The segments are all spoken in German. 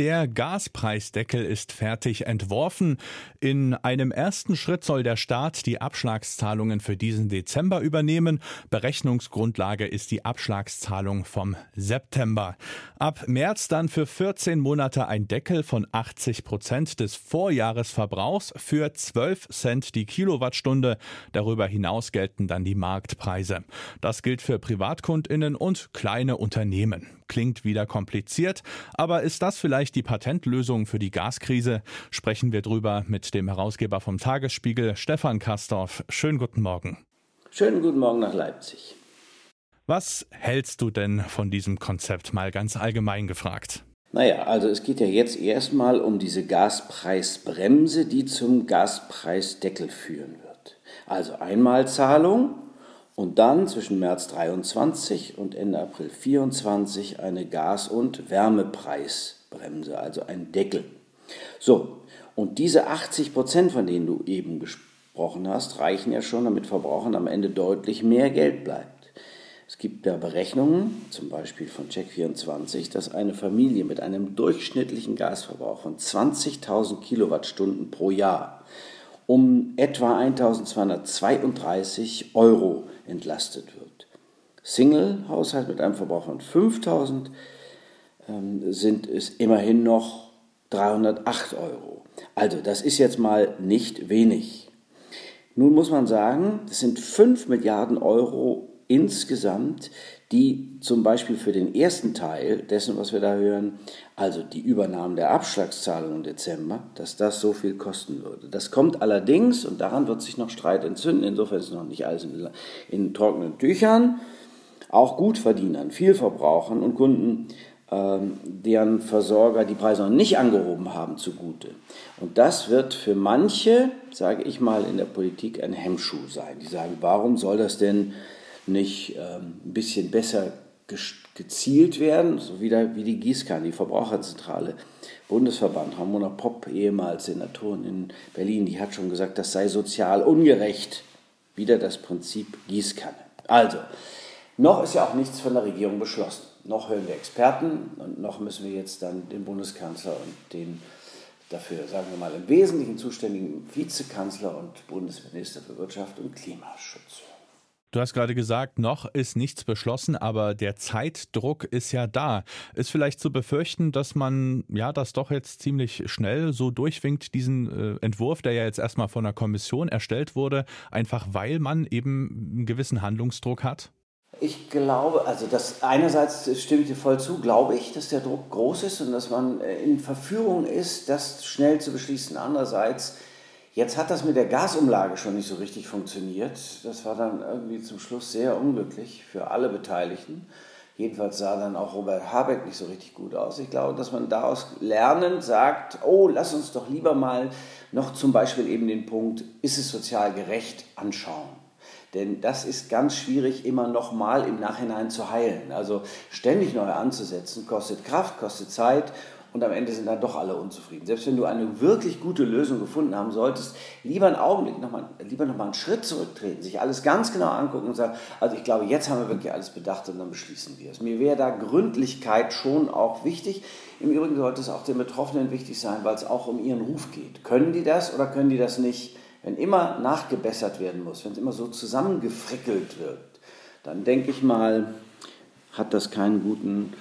Der Gaspreisdeckel ist fertig entworfen. In einem ersten Schritt soll der Staat die Abschlagszahlungen für diesen Dezember übernehmen. Berechnungsgrundlage ist die Abschlagszahlung vom September. Ab März dann für 14 Monate ein Deckel von 80 Prozent des Vorjahresverbrauchs für 12 Cent die Kilowattstunde. Darüber hinaus gelten dann die Marktpreise. Das gilt für Privatkundinnen und kleine Unternehmen. Klingt wieder kompliziert, aber ist das vielleicht die Patentlösung für die Gaskrise? Sprechen wir drüber mit dem Herausgeber vom Tagesspiegel, Stefan Kastorf. Schönen guten Morgen. Schönen guten Morgen nach Leipzig. Was hältst du denn von diesem Konzept, mal ganz allgemein gefragt? Naja, also es geht ja jetzt erstmal um diese Gaspreisbremse, die zum Gaspreisdeckel führen wird. Also Einmalzahlung und dann zwischen März 23 und Ende April 24 eine Gas- und Wärmepreisbremse, also ein Deckel. So, und diese 80 Prozent, von denen du eben gesprochen hast, reichen ja schon, damit Verbrauchern am Ende deutlich mehr Geld bleibt. Es gibt da Berechnungen, zum Beispiel von Check24, dass eine Familie mit einem durchschnittlichen Gasverbrauch von 20.000 Kilowattstunden pro Jahr um etwa 1232 Euro entlastet wird. Single-Haushalt mit einem Verbrauch von 5000 ähm, sind es immerhin noch 308 Euro. Also das ist jetzt mal nicht wenig. Nun muss man sagen, das sind 5 Milliarden Euro insgesamt, die zum Beispiel für den ersten Teil dessen, was wir da hören, also die Übernahme der Abschlagszahlung im Dezember, dass das so viel kosten würde. Das kommt allerdings, und daran wird sich noch Streit entzünden, insofern ist es noch nicht alles in, in trockenen Tüchern, auch Gutverdienern, Vielverbrauchern und Kunden, ähm, deren Versorger die Preise noch nicht angehoben haben, zugute. Und das wird für manche, sage ich mal, in der Politik ein Hemmschuh sein. Die sagen, warum soll das denn nicht ähm, ein bisschen besser gezielt werden, so wie, der, wie die Gießkanne, die Verbraucherzentrale, Bundesverband, Ramona Popp, ehemals Senatorin in Berlin, die hat schon gesagt, das sei sozial ungerecht. Wieder das Prinzip Gießkanne. Also, noch ist ja auch nichts von der Regierung beschlossen. Noch hören wir Experten und noch müssen wir jetzt dann den Bundeskanzler und den dafür, sagen wir mal, im Wesentlichen zuständigen Vizekanzler und Bundesminister für Wirtschaft und Klimaschutz hören. Du hast gerade gesagt, noch ist nichts beschlossen, aber der Zeitdruck ist ja da. Ist vielleicht zu befürchten, dass man ja das doch jetzt ziemlich schnell so durchwinkt, diesen äh, Entwurf, der ja jetzt erstmal von der Kommission erstellt wurde, einfach weil man eben einen gewissen Handlungsdruck hat? Ich glaube, also das einerseits stimme ich dir voll zu, glaube ich, dass der Druck groß ist und dass man äh, in Verführung ist, das schnell zu beschließen. Andererseits Jetzt hat das mit der Gasumlage schon nicht so richtig funktioniert. Das war dann irgendwie zum Schluss sehr unglücklich für alle Beteiligten. Jedenfalls sah dann auch Robert Habeck nicht so richtig gut aus. Ich glaube, dass man daraus lernend sagt, oh, lass uns doch lieber mal noch zum Beispiel eben den Punkt, ist es sozial gerecht, anschauen. Denn das ist ganz schwierig, immer noch mal im Nachhinein zu heilen. Also ständig neu anzusetzen, kostet Kraft, kostet Zeit und am Ende sind dann doch alle unzufrieden. Selbst wenn du eine wirklich gute Lösung gefunden haben solltest, lieber einen Augenblick nochmal, lieber nochmal einen Schritt zurücktreten, sich alles ganz genau angucken und sagen, also ich glaube, jetzt haben wir wirklich alles bedacht und dann beschließen wir es. Mir wäre da Gründlichkeit schon auch wichtig. Im Übrigen sollte es auch den Betroffenen wichtig sein, weil es auch um ihren Ruf geht. Können die das oder können die das nicht? Wenn immer nachgebessert werden muss, wenn es immer so zusammengefrickelt wird, dann denke ich mal, hat das keinen guten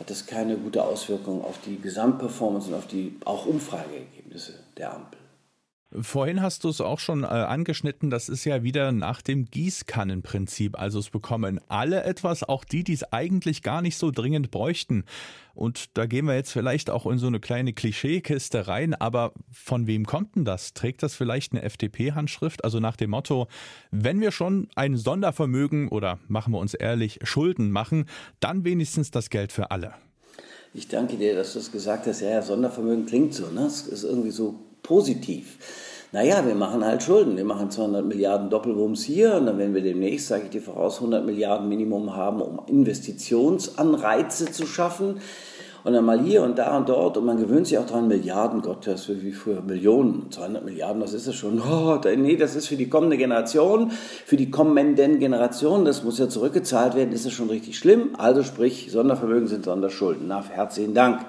hat das keine gute Auswirkung auf die Gesamtperformance und auf die auch Umfrageergebnisse der Ampel. Vorhin hast du es auch schon äh, angeschnitten, das ist ja wieder nach dem Gießkannenprinzip. Also es bekommen alle etwas, auch die, die es eigentlich gar nicht so dringend bräuchten. Und da gehen wir jetzt vielleicht auch in so eine kleine Klischeekiste rein, aber von wem kommt denn das? Trägt das vielleicht eine FDP-Handschrift? Also nach dem Motto, wenn wir schon ein Sondervermögen oder machen wir uns ehrlich, Schulden machen, dann wenigstens das Geld für alle. Ich danke dir, dass du es gesagt hast. Ja, ja, Sondervermögen klingt so, ne? Es ist irgendwie so positiv. Naja, wir machen halt Schulden. Wir machen 200 Milliarden Doppelwumms hier und dann werden wir demnächst, sage ich dir voraus, 100 Milliarden Minimum haben, um Investitionsanreize zu schaffen. und dann mal hier und da und dort und man gewöhnt sich auch dran, Milliarden, Gott, das ist wie früher Millionen, 200 Milliarden, was ist das schon? Oh, nee, das ist für die kommende Generation, für die kommenden Generationen, das muss ja zurückgezahlt werden, ist das schon richtig schlimm. Also sprich, Sondervermögen sind Sonderschulden. Na, herzlichen Dank.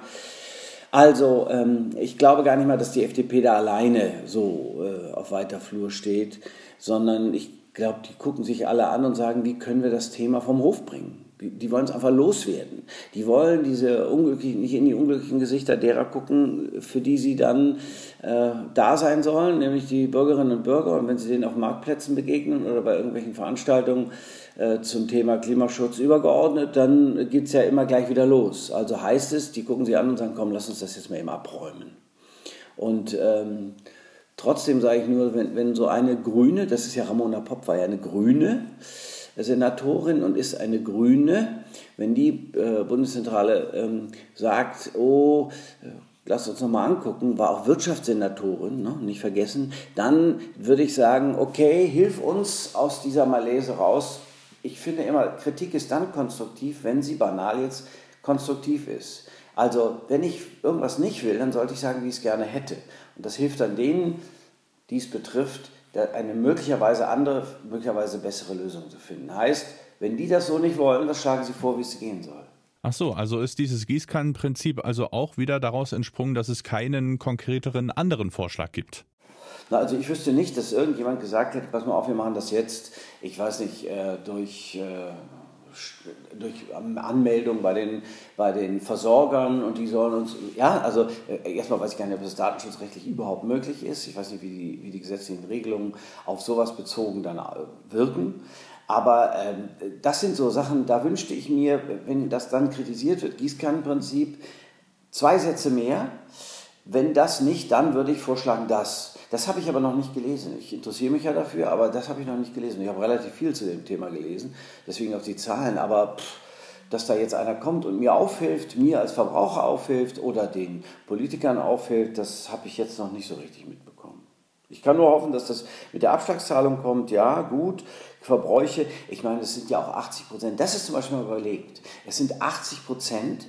Also, ähm, ich glaube gar nicht mal, dass die FDP da alleine so äh, auf weiter Flur steht, sondern ich glaube, die gucken sich alle an und sagen, wie können wir das Thema vom Hof bringen? Die wollen es einfach loswerden. Die wollen diese unglücklichen, nicht in die unglücklichen Gesichter derer gucken, für die sie dann äh, da sein sollen, nämlich die Bürgerinnen und Bürger. Und wenn sie denen auf Marktplätzen begegnen oder bei irgendwelchen Veranstaltungen äh, zum Thema Klimaschutz übergeordnet, dann geht es ja immer gleich wieder los. Also heißt es, die gucken sie an und sagen, komm, lass uns das jetzt mal eben abräumen. Und ähm, trotzdem sage ich nur, wenn, wenn so eine Grüne, das ist ja Ramona Popp, war ja eine Grüne, Senatorin und ist eine Grüne, wenn die äh, Bundeszentrale ähm, sagt, oh, äh, lasst uns nochmal angucken, war auch Wirtschaftssenatorin, ne, nicht vergessen, dann würde ich sagen, okay, hilf uns aus dieser Malaise raus. Ich finde immer, Kritik ist dann konstruktiv, wenn sie banal jetzt konstruktiv ist. Also, wenn ich irgendwas nicht will, dann sollte ich sagen, wie ich es gerne hätte. Und das hilft dann denen, die es betrifft, eine möglicherweise andere, möglicherweise bessere Lösung zu finden. Heißt, wenn die das so nicht wollen, was schlagen sie vor, wie es gehen soll? Ach so, also ist dieses Gießkannenprinzip also auch wieder daraus entsprungen, dass es keinen konkreteren anderen Vorschlag gibt? Na, also ich wüsste nicht, dass irgendjemand gesagt hätte, pass mal auf, wir machen das jetzt, ich weiß nicht, äh, durch äh, durch Anmeldung bei den, bei den Versorgern und die sollen uns, ja, also äh, erstmal weiß ich gar nicht, ob das datenschutzrechtlich überhaupt möglich ist. Ich weiß nicht, wie die, wie die gesetzlichen Regelungen auf sowas bezogen dann äh, wirken. Aber ähm, das sind so Sachen, da wünschte ich mir, wenn das dann kritisiert wird, Gießkannenprinzip, zwei Sätze mehr. Wenn das nicht, dann würde ich vorschlagen, das. Das habe ich aber noch nicht gelesen. Ich interessiere mich ja dafür, aber das habe ich noch nicht gelesen. Ich habe relativ viel zu dem Thema gelesen, deswegen auch die Zahlen. Aber pff, dass da jetzt einer kommt und mir aufhilft, mir als Verbraucher aufhilft oder den Politikern aufhilft, das habe ich jetzt noch nicht so richtig mitbekommen. Ich kann nur hoffen, dass das mit der Abschlagszahlung kommt. Ja, gut, Verbräuche. Ich meine, es sind ja auch 80 Prozent. Das ist zum Beispiel mal überlegt. Es sind 80 Prozent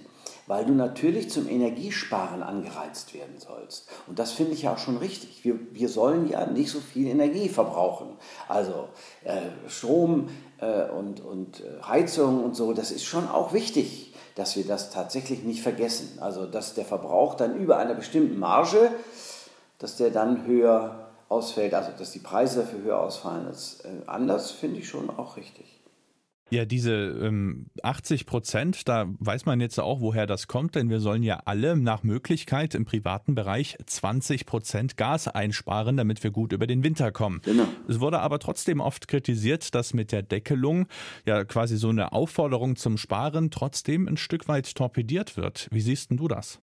weil du natürlich zum Energiesparen angereizt werden sollst. Und das finde ich ja auch schon richtig. Wir, wir sollen ja nicht so viel Energie verbrauchen. Also äh, Strom äh, und, und äh, Heizung und so, das ist schon auch wichtig, dass wir das tatsächlich nicht vergessen. Also dass der Verbrauch dann über einer bestimmten Marge, dass der dann höher ausfällt, also dass die Preise dafür höher ausfallen als äh, anders, finde ich schon auch richtig. Ja, diese ähm, 80 Prozent, da weiß man jetzt auch, woher das kommt, denn wir sollen ja alle nach Möglichkeit im privaten Bereich 20 Prozent Gas einsparen, damit wir gut über den Winter kommen. Genau. Es wurde aber trotzdem oft kritisiert, dass mit der Deckelung ja quasi so eine Aufforderung zum Sparen trotzdem ein Stück weit torpediert wird. Wie siehst denn du das?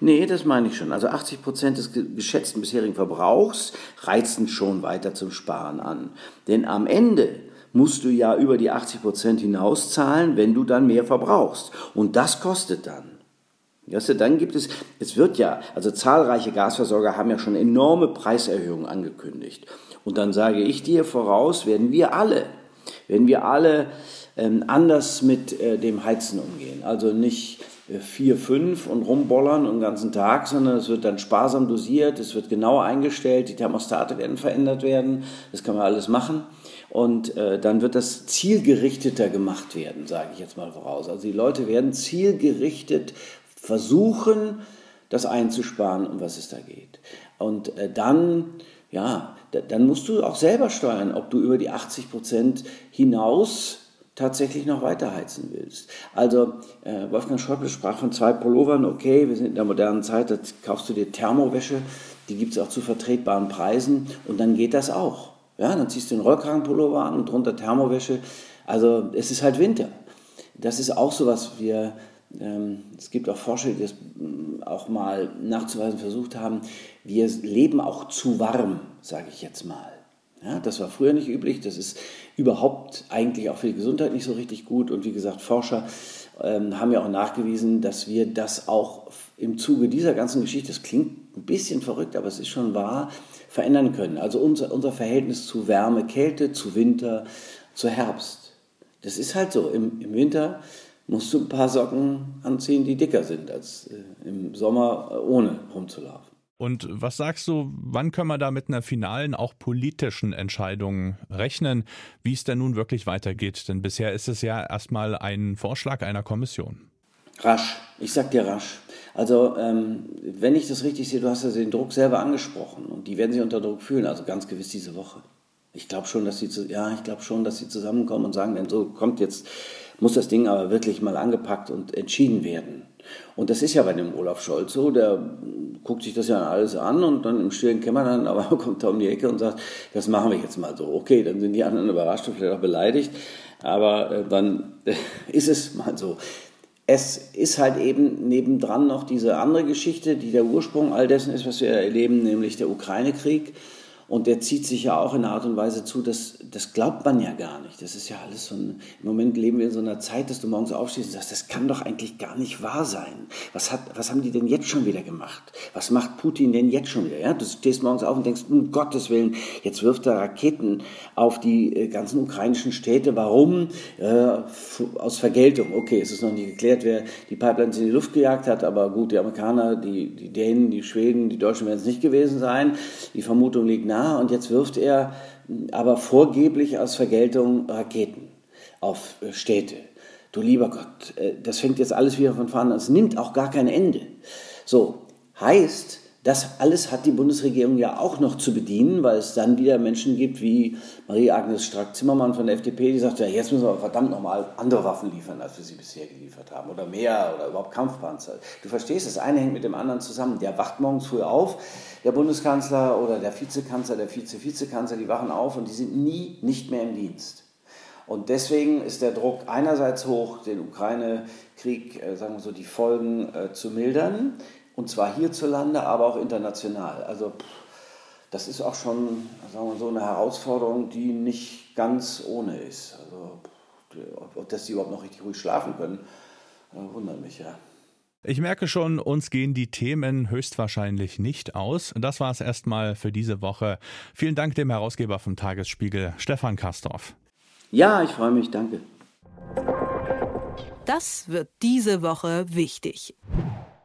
Nee, das meine ich schon. Also 80 Prozent des geschätzten bisherigen Verbrauchs reizen schon weiter zum Sparen an. Denn am Ende musst du ja über die 80 Prozent hinauszahlen, wenn du dann mehr verbrauchst. Und das kostet dann. Weißt du, dann gibt es, es wird ja, also zahlreiche Gasversorger haben ja schon enorme Preiserhöhungen angekündigt. Und dann sage ich dir voraus, werden wir alle, werden wir alle ähm, anders mit äh, dem Heizen umgehen. Also nicht äh, vier, fünf und rumbollern den ganzen Tag, sondern es wird dann sparsam dosiert, es wird genauer eingestellt, die Thermostate werden verändert werden, das kann man alles machen. Und äh, dann wird das zielgerichteter gemacht werden, sage ich jetzt mal voraus. Also die Leute werden zielgerichtet versuchen, das einzusparen, um was es da geht. Und äh, dann, ja, dann musst du auch selber steuern, ob du über die 80 Prozent hinaus tatsächlich noch weiter heizen willst. Also äh, Wolfgang Schäuble sprach von zwei Pullovern, okay, wir sind in der modernen Zeit, da kaufst du dir Thermowäsche, die gibt es auch zu vertretbaren Preisen und dann geht das auch. Ja, dann ziehst du einen Rollkragenpullover an und drunter Thermowäsche. Also es ist halt Winter. Das ist auch so was wir, ähm, es gibt auch Forscher, die das mm, auch mal nachzuweisen versucht haben, wir leben auch zu warm, sage ich jetzt mal. Ja, das war früher nicht üblich, das ist überhaupt eigentlich auch für die Gesundheit nicht so richtig gut. Und wie gesagt, Forscher ähm, haben ja auch nachgewiesen, dass wir das auch im Zuge dieser ganzen Geschichte, das klingt ein bisschen verrückt, aber es ist schon wahr, verändern können. Also unser, unser Verhältnis zu Wärme, Kälte, zu Winter, zu Herbst. Das ist halt so. Im, im Winter musst du ein paar Socken anziehen, die dicker sind, als äh, im Sommer äh, ohne rumzulaufen. Und was sagst du, wann können wir da mit einer finalen, auch politischen Entscheidung rechnen, wie es denn nun wirklich weitergeht? Denn bisher ist es ja erstmal ein Vorschlag einer Kommission. Rasch, ich sag dir rasch. Also, ähm, wenn ich das richtig sehe, du hast ja den Druck selber angesprochen und die werden sich unter Druck fühlen, also ganz gewiss diese Woche. Ich glaube schon, dass sie zu, ja, ich glaube schon, dass sie zusammenkommen und sagen, denn so kommt jetzt, muss das Ding aber wirklich mal angepackt und entschieden werden. Und das ist ja bei dem Olaf Scholz so, der guckt sich das ja alles an und dann im stillen Kämmerlein aber kommt er um die Ecke und sagt, das machen wir jetzt mal so. Okay, dann sind die anderen überrascht und vielleicht auch beleidigt, aber äh, dann ist es mal so. Es ist halt eben nebendran noch diese andere Geschichte, die der Ursprung all dessen ist, was wir erleben, nämlich der Ukraine-Krieg. Und der zieht sich ja auch in einer Art und Weise zu, dass, das glaubt man ja gar nicht. Das ist ja alles so ein, im Moment leben wir in so einer Zeit, dass du morgens aufstehst und sagst, das kann doch eigentlich gar nicht wahr sein. Was, hat, was haben die denn jetzt schon wieder gemacht? Was macht Putin denn jetzt schon wieder? Ja, du stehst morgens auf und denkst, um Gottes Willen, jetzt wirft er Raketen auf die äh, ganzen ukrainischen Städte. Warum? Äh, aus Vergeltung. Okay, es ist noch nicht geklärt, wer die Pipelines in die Luft gejagt hat, aber gut, die Amerikaner, die, die Dänen, die Schweden, die Deutschen werden es nicht gewesen sein. Die Vermutung liegt nahe und jetzt wirft er aber vorgeblich aus Vergeltung Raketen auf äh, Städte. Du lieber Gott, äh, das fängt jetzt alles wieder von vorne an. Es nimmt auch gar kein Ende. So, heißt, das alles hat die Bundesregierung ja auch noch zu bedienen, weil es dann wieder Menschen gibt wie Marie-Agnes Strack-Zimmermann von der FDP, die sagt, ja, jetzt müssen wir verdammt nochmal andere Waffen liefern, als wir sie bisher geliefert haben. Oder mehr oder überhaupt Kampfpanzer. Du verstehst, das eine hängt mit dem anderen zusammen. Der wacht morgens früh auf, der Bundeskanzler oder der Vizekanzler, der Vize-Vizekanzler, die wachen auf und die sind nie nicht mehr im Dienst. Und deswegen ist der Druck einerseits hoch, den Ukraine-Krieg, äh, sagen wir so, die Folgen äh, zu mildern. Und zwar hierzulande, aber auch international. Also das ist auch schon sagen wir so eine Herausforderung, die nicht ganz ohne ist. Also, ob, dass die überhaupt noch richtig ruhig schlafen können, äh, wundert mich ja. Ich merke schon, uns gehen die Themen höchstwahrscheinlich nicht aus. Das war es erstmal für diese Woche. Vielen Dank dem Herausgeber vom Tagesspiegel, Stefan Kastorf. Ja, ich freue mich, danke. Das wird diese Woche wichtig.